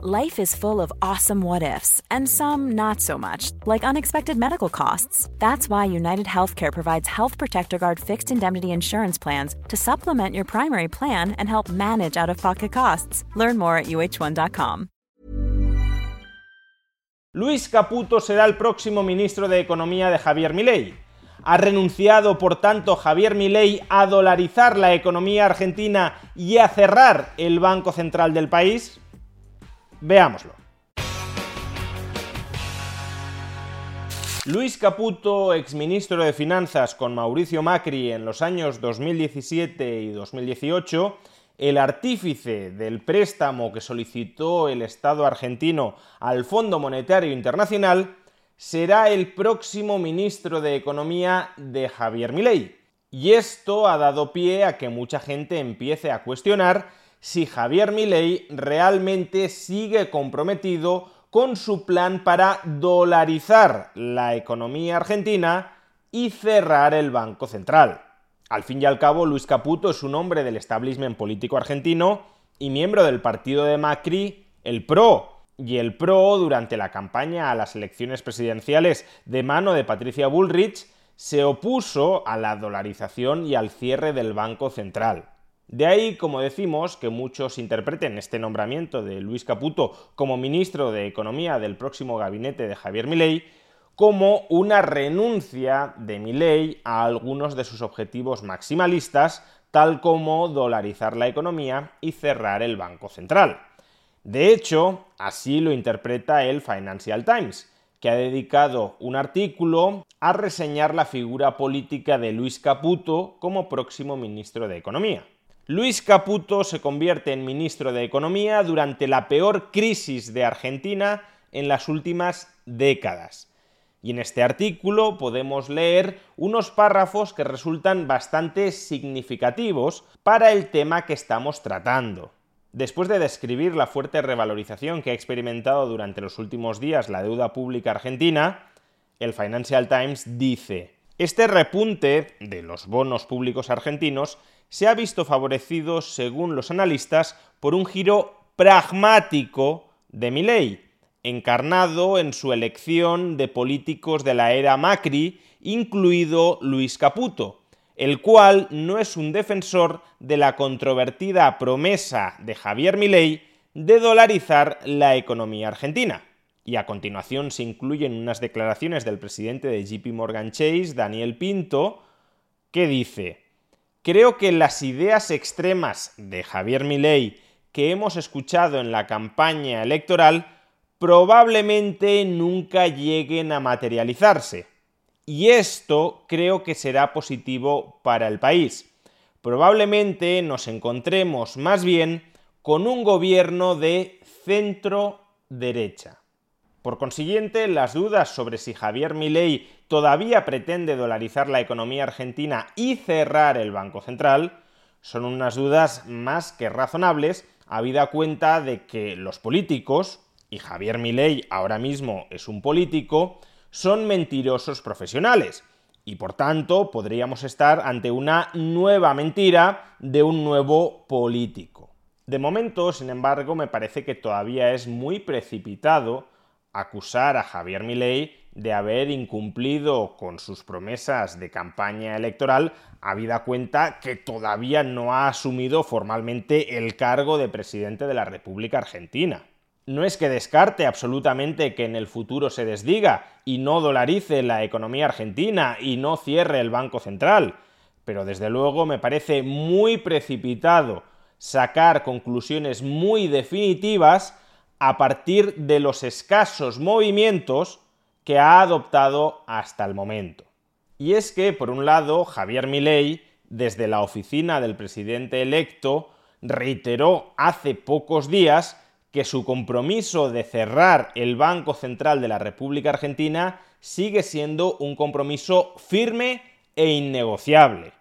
Life is full of awesome what ifs, and some not so much, like unexpected medical costs. That's why United Healthcare provides Health Protector Guard fixed indemnity insurance plans to supplement your primary plan and help manage out of pocket costs. Learn more at uh1.com. Luis Caputo será el próximo ministro de Economía de Javier Milei. ¿Ha renunciado, por tanto, Javier Milei a dolarizar la economía argentina y a cerrar el Banco Central del país? Veámoslo. Luis Caputo, exministro de Finanzas con Mauricio Macri en los años 2017 y 2018, el artífice del préstamo que solicitó el Estado argentino al Fondo Monetario Internacional, será el próximo ministro de Economía de Javier Milei. Y esto ha dado pie a que mucha gente empiece a cuestionar si Javier Milei realmente sigue comprometido con su plan para dolarizar la economía argentina y cerrar el Banco Central. Al fin y al cabo, Luis Caputo es un hombre del establishment político argentino y miembro del partido de Macri, el PRO. Y el PRO, durante la campaña a las elecciones presidenciales de mano de Patricia Bullrich, se opuso a la dolarización y al cierre del Banco Central. De ahí, como decimos, que muchos interpreten este nombramiento de Luis Caputo como ministro de Economía del próximo gabinete de Javier Milei como una renuncia de Milei a algunos de sus objetivos maximalistas, tal como dolarizar la economía y cerrar el Banco Central. De hecho, así lo interpreta el Financial Times, que ha dedicado un artículo a reseñar la figura política de Luis Caputo como próximo ministro de Economía. Luis Caputo se convierte en ministro de Economía durante la peor crisis de Argentina en las últimas décadas. Y en este artículo podemos leer unos párrafos que resultan bastante significativos para el tema que estamos tratando. Después de describir la fuerte revalorización que ha experimentado durante los últimos días la deuda pública argentina, el Financial Times dice, este repunte de los bonos públicos argentinos se ha visto favorecido, según los analistas, por un giro pragmático de Milei, encarnado en su elección de políticos de la era Macri, incluido Luis Caputo, el cual no es un defensor de la controvertida promesa de Javier Milei de dolarizar la economía argentina. Y a continuación se incluyen unas declaraciones del presidente de JP Morgan Chase, Daniel Pinto, que dice: Creo que las ideas extremas de Javier Milei que hemos escuchado en la campaña electoral probablemente nunca lleguen a materializarse. Y esto creo que será positivo para el país. Probablemente nos encontremos más bien con un gobierno de centro derecha. Por consiguiente, las dudas sobre si Javier Milei todavía pretende dolarizar la economía argentina y cerrar el Banco Central son unas dudas más que razonables, habida cuenta de que los políticos, y Javier Milei ahora mismo es un político, son mentirosos profesionales. Y por tanto podríamos estar ante una nueva mentira de un nuevo político. De momento, sin embargo, me parece que todavía es muy precipitado acusar a Javier Milei de haber incumplido con sus promesas de campaña electoral, habida cuenta que todavía no ha asumido formalmente el cargo de presidente de la República Argentina. No es que descarte absolutamente que en el futuro se desdiga y no dolarice la economía argentina y no cierre el Banco Central, pero desde luego me parece muy precipitado sacar conclusiones muy definitivas a partir de los escasos movimientos que ha adoptado hasta el momento. Y es que, por un lado, Javier Milei, desde la oficina del presidente electo, reiteró hace pocos días que su compromiso de cerrar el Banco Central de la República Argentina sigue siendo un compromiso firme e innegociable.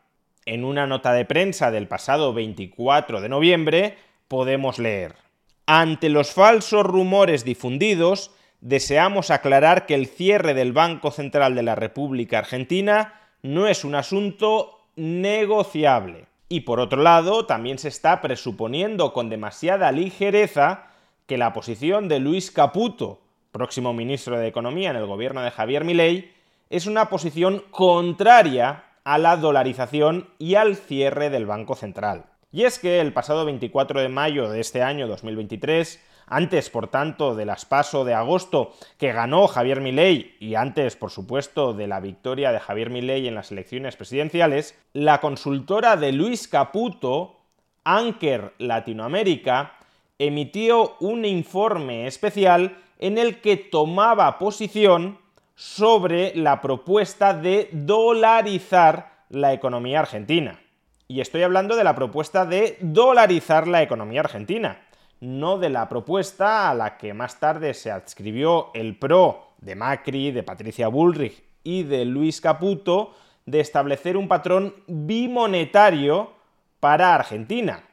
En una nota de prensa del pasado 24 de noviembre podemos leer ante los falsos rumores difundidos, deseamos aclarar que el cierre del Banco Central de la República Argentina no es un asunto negociable. Y por otro lado, también se está presuponiendo con demasiada ligereza que la posición de Luis Caputo, próximo ministro de Economía en el gobierno de Javier Milei, es una posición contraria a la dolarización y al cierre del Banco Central. Y es que el pasado 24 de mayo de este año 2023, antes por tanto del aspaso de agosto que ganó Javier Milei y antes por supuesto de la victoria de Javier Milei en las elecciones presidenciales, la consultora de Luis Caputo, Anker Latinoamérica, emitió un informe especial en el que tomaba posición sobre la propuesta de dolarizar la economía argentina. Y estoy hablando de la propuesta de dolarizar la economía argentina, no de la propuesta a la que más tarde se adscribió el PRO de Macri, de Patricia Bullrich y de Luis Caputo de establecer un patrón bimonetario para Argentina,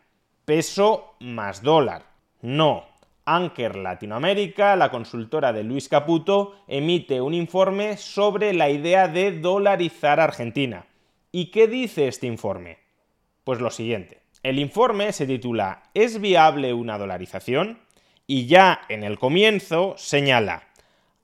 peso más dólar. No, Anker Latinoamérica, la consultora de Luis Caputo, emite un informe sobre la idea de dolarizar Argentina. ¿Y qué dice este informe? Pues lo siguiente. El informe se titula ¿Es viable una dolarización? Y ya en el comienzo señala,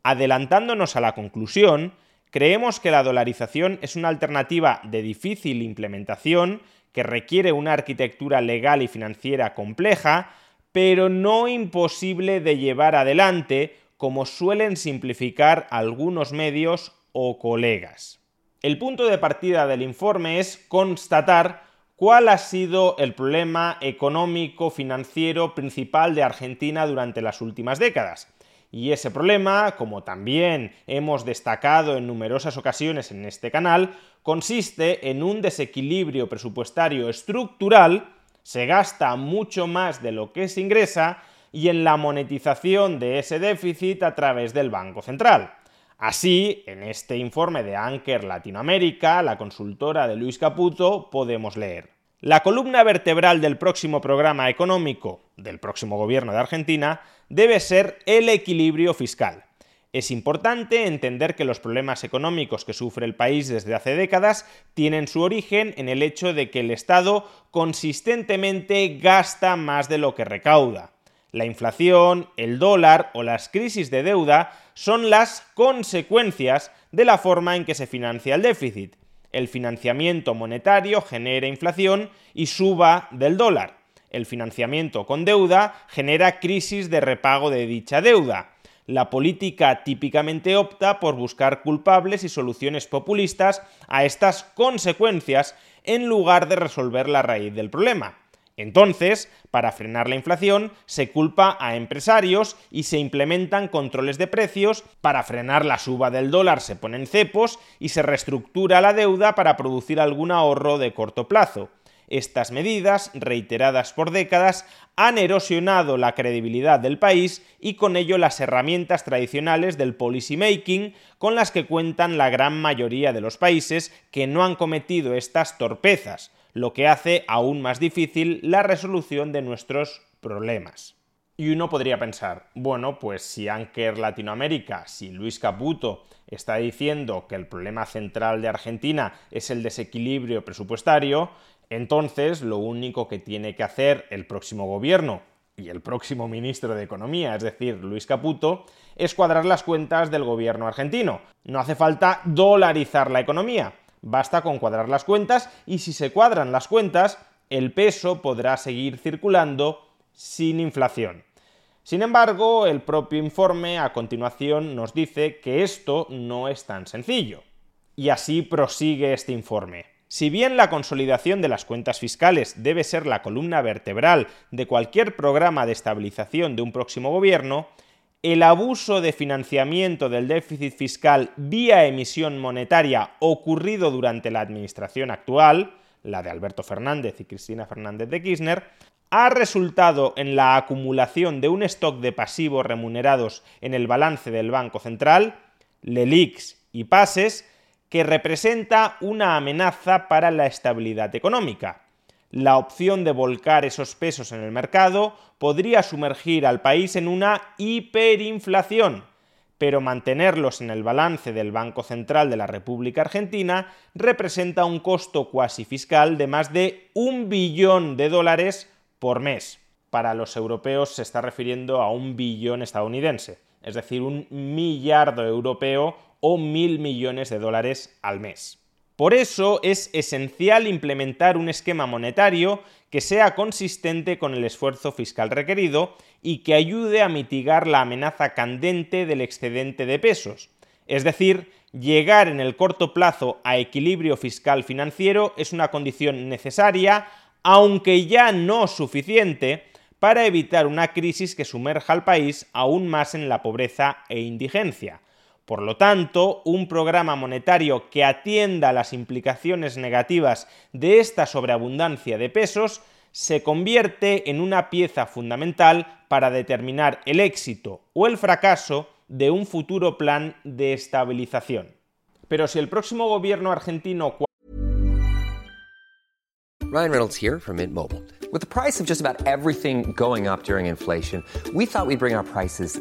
adelantándonos a la conclusión, creemos que la dolarización es una alternativa de difícil implementación que requiere una arquitectura legal y financiera compleja, pero no imposible de llevar adelante, como suelen simplificar algunos medios o colegas. El punto de partida del informe es constatar cuál ha sido el problema económico financiero principal de Argentina durante las últimas décadas. Y ese problema, como también hemos destacado en numerosas ocasiones en este canal, consiste en un desequilibrio presupuestario estructural se gasta mucho más de lo que se ingresa y en la monetización de ese déficit a través del Banco Central. Así, en este informe de Anker Latinoamérica, la consultora de Luis Caputo, podemos leer. La columna vertebral del próximo programa económico del próximo gobierno de Argentina debe ser el equilibrio fiscal. Es importante entender que los problemas económicos que sufre el país desde hace décadas tienen su origen en el hecho de que el Estado consistentemente gasta más de lo que recauda. La inflación, el dólar o las crisis de deuda son las consecuencias de la forma en que se financia el déficit. El financiamiento monetario genera inflación y suba del dólar. El financiamiento con deuda genera crisis de repago de dicha deuda la política típicamente opta por buscar culpables y soluciones populistas a estas consecuencias en lugar de resolver la raíz del problema. Entonces, para frenar la inflación, se culpa a empresarios y se implementan controles de precios, para frenar la suba del dólar se ponen cepos y se reestructura la deuda para producir algún ahorro de corto plazo. Estas medidas, reiteradas por décadas, han erosionado la credibilidad del país y con ello las herramientas tradicionales del policy making con las que cuentan la gran mayoría de los países que no han cometido estas torpezas, lo que hace aún más difícil la resolución de nuestros problemas. Y uno podría pensar, bueno, pues si Anker Latinoamérica, si Luis Caputo está diciendo que el problema central de Argentina es el desequilibrio presupuestario, entonces, lo único que tiene que hacer el próximo gobierno y el próximo ministro de Economía, es decir, Luis Caputo, es cuadrar las cuentas del gobierno argentino. No hace falta dolarizar la economía, basta con cuadrar las cuentas y si se cuadran las cuentas, el peso podrá seguir circulando sin inflación. Sin embargo, el propio informe a continuación nos dice que esto no es tan sencillo. Y así prosigue este informe. Si bien la consolidación de las cuentas fiscales debe ser la columna vertebral de cualquier programa de estabilización de un próximo gobierno, el abuso de financiamiento del déficit fiscal vía emisión monetaria ocurrido durante la administración actual, la de Alberto Fernández y Cristina Fernández de Kirchner, ha resultado en la acumulación de un stock de pasivos remunerados en el balance del Banco Central, LELIX y PASES, que representa una amenaza para la estabilidad económica. La opción de volcar esos pesos en el mercado podría sumergir al país en una hiperinflación, pero mantenerlos en el balance del Banco Central de la República Argentina representa un costo cuasi fiscal de más de un billón de dólares por mes. para los europeos se está refiriendo a un billón estadounidense, es decir, un millardo europeo o mil millones de dólares al mes. Por eso es esencial implementar un esquema monetario que sea consistente con el esfuerzo fiscal requerido y que ayude a mitigar la amenaza candente del excedente de pesos. Es decir, llegar en el corto plazo a equilibrio fiscal financiero es una condición necesaria, aunque ya no suficiente, para evitar una crisis que sumerja al país aún más en la pobreza e indigencia. Por lo tanto, un programa monetario que atienda las implicaciones negativas de esta sobreabundancia de pesos se convierte en una pieza fundamental para determinar el éxito o el fracaso de un futuro plan de estabilización. Pero si el próximo gobierno argentino Ryan Reynolds here from Mint Mobile. With the price of just about everything going up during inflation, we thought we'd bring our prices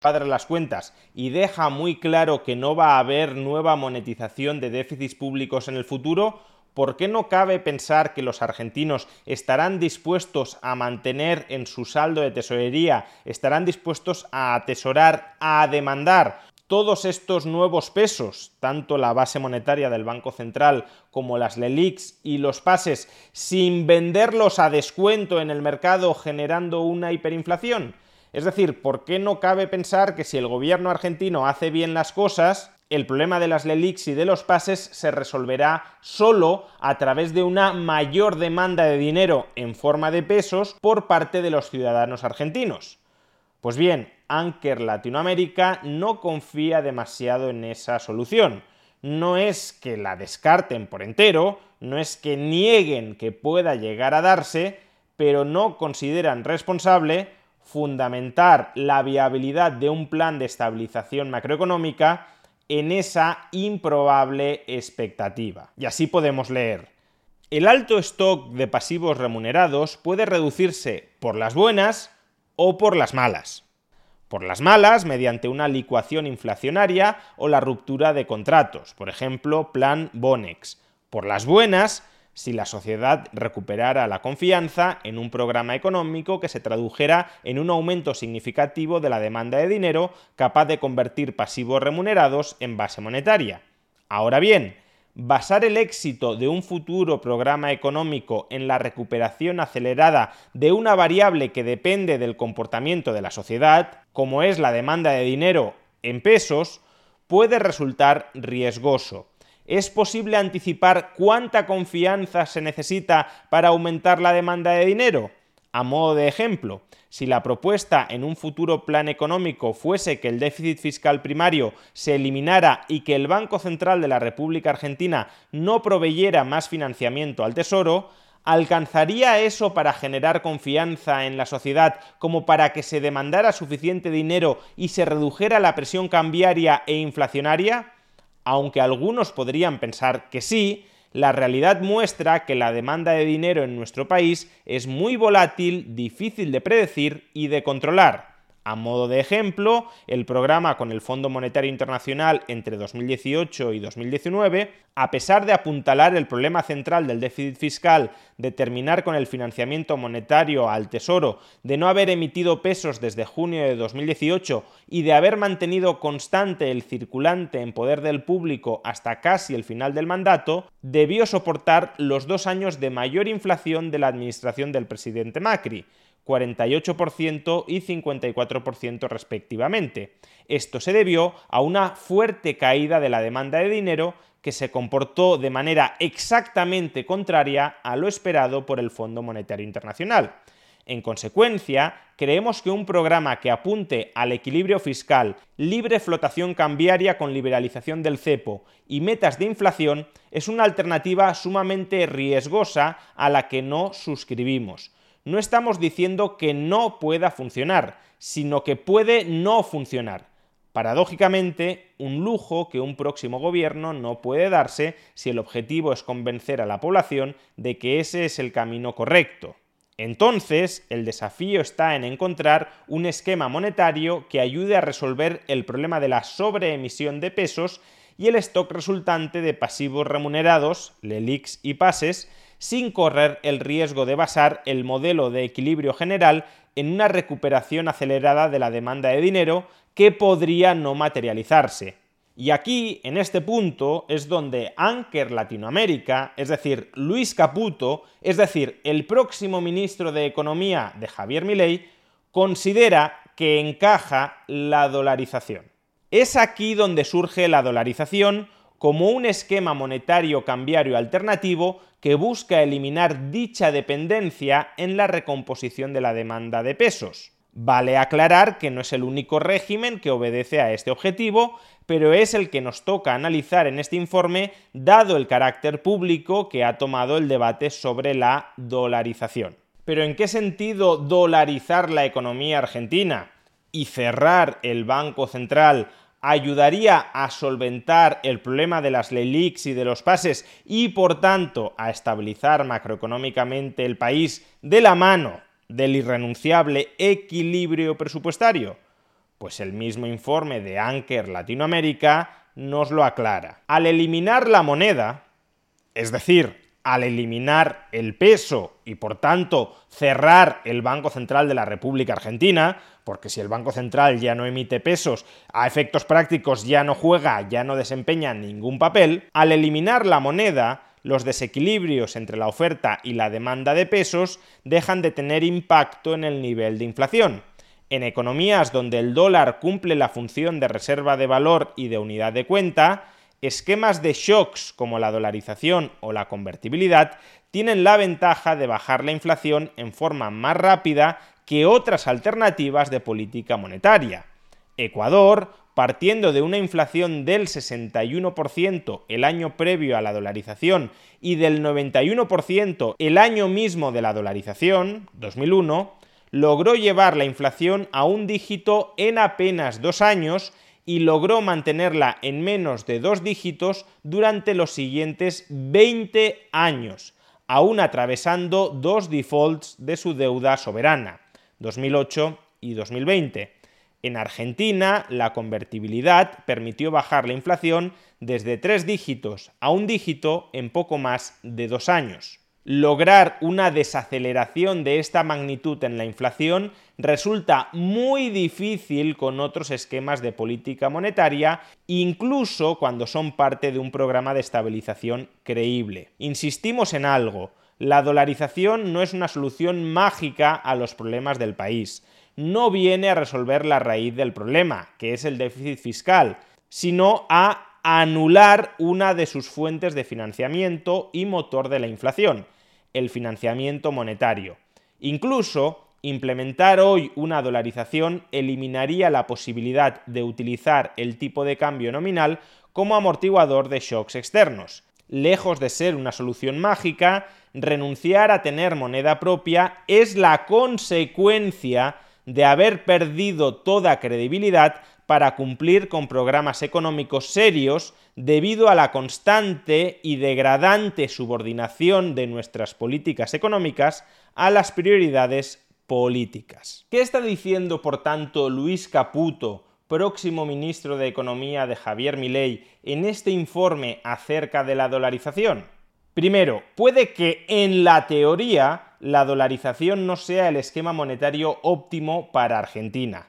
Padre las cuentas y deja muy claro que no va a haber nueva monetización de déficits públicos en el futuro, ¿por qué no cabe pensar que los argentinos estarán dispuestos a mantener en su saldo de tesorería, estarán dispuestos a atesorar, a demandar todos estos nuevos pesos, tanto la base monetaria del Banco Central como las LELIX y los pases, sin venderlos a descuento en el mercado generando una hiperinflación? Es decir, ¿por qué no cabe pensar que si el gobierno argentino hace bien las cosas, el problema de las LELIX y de los pases se resolverá solo a través de una mayor demanda de dinero en forma de pesos por parte de los ciudadanos argentinos? Pues bien, Anker Latinoamérica no confía demasiado en esa solución. No es que la descarten por entero, no es que nieguen que pueda llegar a darse, pero no consideran responsable fundamentar la viabilidad de un plan de estabilización macroeconómica en esa improbable expectativa. Y así podemos leer. El alto stock de pasivos remunerados puede reducirse por las buenas o por las malas. Por las malas, mediante una licuación inflacionaria o la ruptura de contratos, por ejemplo, plan Bonex. Por las buenas, si la sociedad recuperara la confianza en un programa económico que se tradujera en un aumento significativo de la demanda de dinero capaz de convertir pasivos remunerados en base monetaria. Ahora bien, basar el éxito de un futuro programa económico en la recuperación acelerada de una variable que depende del comportamiento de la sociedad, como es la demanda de dinero en pesos, puede resultar riesgoso ¿Es posible anticipar cuánta confianza se necesita para aumentar la demanda de dinero? A modo de ejemplo, si la propuesta en un futuro plan económico fuese que el déficit fiscal primario se eliminara y que el Banco Central de la República Argentina no proveyera más financiamiento al Tesoro, ¿alcanzaría eso para generar confianza en la sociedad como para que se demandara suficiente dinero y se redujera la presión cambiaria e inflacionaria? Aunque algunos podrían pensar que sí, La realidad muestra que la demanda de dinero en nuestro país es muy volátil, difícil de predecir y de controlar. A modo de ejemplo, el programa con el Fondo Monetario Internacional entre 2018 y 2019, a pesar de apuntalar el problema central del déficit fiscal, de terminar con el financiamiento monetario al Tesoro, de no haber emitido pesos desde junio de 2018 y de haber mantenido constante el circulante en poder del público hasta casi el final del mandato, debió soportar los dos años de mayor inflación de la administración del presidente Macri 48% y 54% respectivamente. Esto se debió a una fuerte caída de la demanda de dinero que se comportó de manera exactamente contraria a lo esperado por el Fondo Monetario Internacional. En consecuencia, creemos que un programa que apunte al equilibrio fiscal, libre flotación cambiaria con liberalización del cepo y metas de inflación es una alternativa sumamente riesgosa a la que no suscribimos no estamos diciendo que no pueda funcionar, sino que puede no funcionar. Paradójicamente, un lujo que un próximo gobierno no puede darse si el objetivo es convencer a la población de que ese es el camino correcto. Entonces, el desafío está en encontrar un esquema monetario que ayude a resolver el problema de la sobreemisión de pesos y el stock resultante de pasivos remunerados, LELIX y pases, sin correr el riesgo de basar el modelo de equilibrio general en una recuperación acelerada de la demanda de dinero que podría no materializarse. Y aquí, en este punto, es donde Anker Latinoamérica, es decir, Luis Caputo, es decir, el próximo ministro de Economía de Javier Milei, considera que encaja la dolarización. Es aquí donde surge la dolarización como un esquema monetario cambiario alternativo que busca eliminar dicha dependencia en la recomposición de la demanda de pesos. Vale aclarar que no es el único régimen que obedece a este objetivo, pero es el que nos toca analizar en este informe dado el carácter público que ha tomado el debate sobre la dolarización. Pero ¿en qué sentido dolarizar la economía argentina y cerrar el Banco Central ayudaría a solventar el problema de las LELIX y de los pases y por tanto a estabilizar macroeconómicamente el país de la mano del irrenunciable equilibrio presupuestario? Pues el mismo informe de Anker Latinoamérica nos lo aclara. Al eliminar la moneda, es decir, al eliminar el peso y por tanto cerrar el Banco Central de la República Argentina, porque si el Banco Central ya no emite pesos, a efectos prácticos ya no juega, ya no desempeña ningún papel, al eliminar la moneda, los desequilibrios entre la oferta y la demanda de pesos dejan de tener impacto en el nivel de inflación. En economías donde el dólar cumple la función de reserva de valor y de unidad de cuenta, esquemas de shocks como la dolarización o la convertibilidad tienen la ventaja de bajar la inflación en forma más rápida que otras alternativas de política monetaria. Ecuador, partiendo de una inflación del 61% el año previo a la dolarización y del 91% el año mismo de la dolarización, 2001, logró llevar la inflación a un dígito en apenas dos años y logró mantenerla en menos de dos dígitos durante los siguientes 20 años, aún atravesando dos defaults de su deuda soberana, 2008 y 2020. En Argentina, la convertibilidad permitió bajar la inflación desde tres dígitos a un dígito en poco más de dos años lograr una desaceleración de esta magnitud en la inflación resulta muy difícil con otros esquemas de política monetaria, incluso cuando son parte de un programa de estabilización creíble. Insistimos en algo, la dolarización no es una solución mágica a los problemas del país, no viene a resolver la raíz del problema, que es el déficit fiscal, sino a anular una de sus fuentes de financiamiento y motor de la inflación, el financiamiento monetario. Incluso, implementar hoy una dolarización eliminaría la posibilidad de utilizar el tipo de cambio nominal como amortiguador de shocks externos. Lejos de ser una solución mágica, renunciar a tener moneda propia es la consecuencia de haber perdido toda credibilidad para cumplir con programas económicos serios debido a la constante y degradante subordinación de nuestras políticas económicas a las prioridades políticas. ¿Qué está diciendo, por tanto, Luis Caputo, próximo ministro de Economía de Javier Milei, en este informe acerca de la dolarización? Primero, puede que en la teoría la dolarización no sea el esquema monetario óptimo para Argentina.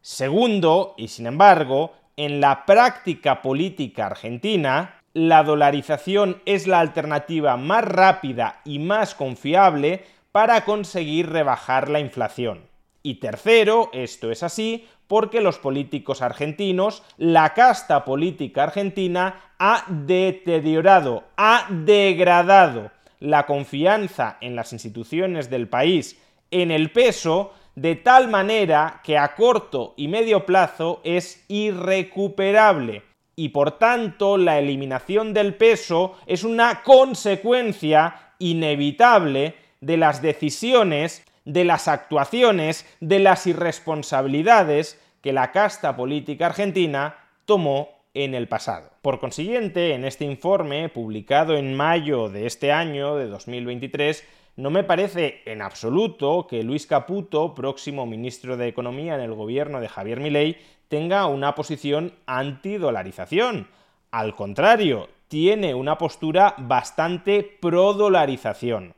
Segundo, y sin embargo, en la práctica política argentina, la dolarización es la alternativa más rápida y más confiable para conseguir rebajar la inflación. Y tercero, esto es así porque los políticos argentinos, la casta política argentina, ha deteriorado, ha degradado la confianza en las instituciones del país, en el peso, de tal manera que a corto y medio plazo es irrecuperable y por tanto la eliminación del peso es una consecuencia inevitable de las decisiones, de las actuaciones, de las irresponsabilidades que la casta política argentina tomó en el pasado. Por consiguiente, en este informe, publicado en mayo de este año, de 2023, no me parece en absoluto que Luis Caputo, próximo ministro de Economía en el gobierno de Javier Milei, tenga una posición antidolarización. Al contrario, tiene una postura bastante pro-dolarización.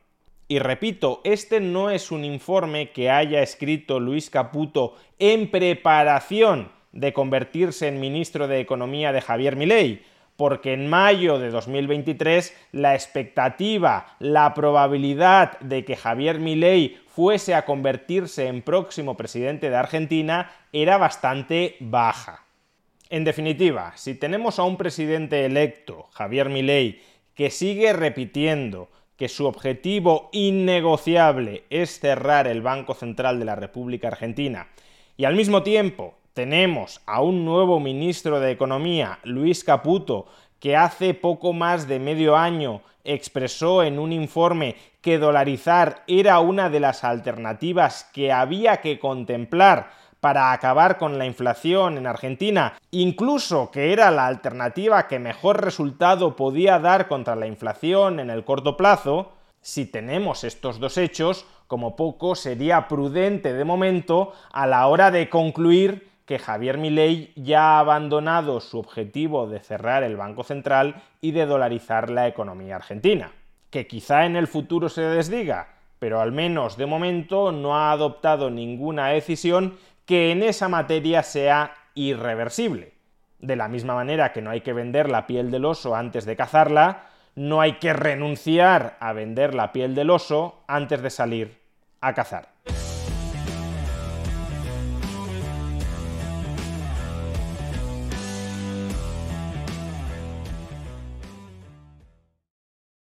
Y repito, este no es un informe que haya escrito Luis Caputo en preparación de convertirse en ministro de Economía de Javier Milei, porque en mayo de 2023 la expectativa, la probabilidad de que Javier Milei fuese a convertirse en próximo presidente de Argentina era bastante baja. En definitiva, si tenemos a un presidente electo, Javier Milei, que sigue repitiendo que su objetivo innegociable es cerrar el Banco Central de la República Argentina y al mismo tiempo tenemos a un nuevo ministro de Economía, Luis Caputo, que hace poco más de medio año expresó en un informe que dolarizar era una de las alternativas que había que contemplar para acabar con la inflación en Argentina, incluso que era la alternativa que mejor resultado podía dar contra la inflación en el corto plazo, si tenemos estos dos hechos, como poco sería prudente de momento a la hora de concluir que Javier Milei ya ha abandonado su objetivo de cerrar el Banco Central y de dolarizar la economía argentina. Que quizá en el futuro se desdiga, pero al menos de momento no ha adoptado ninguna decisión que en esa materia sea irreversible. De la misma manera que no hay que vender la piel del oso antes de cazarla, no hay que renunciar a vender la piel del oso antes de salir a cazar.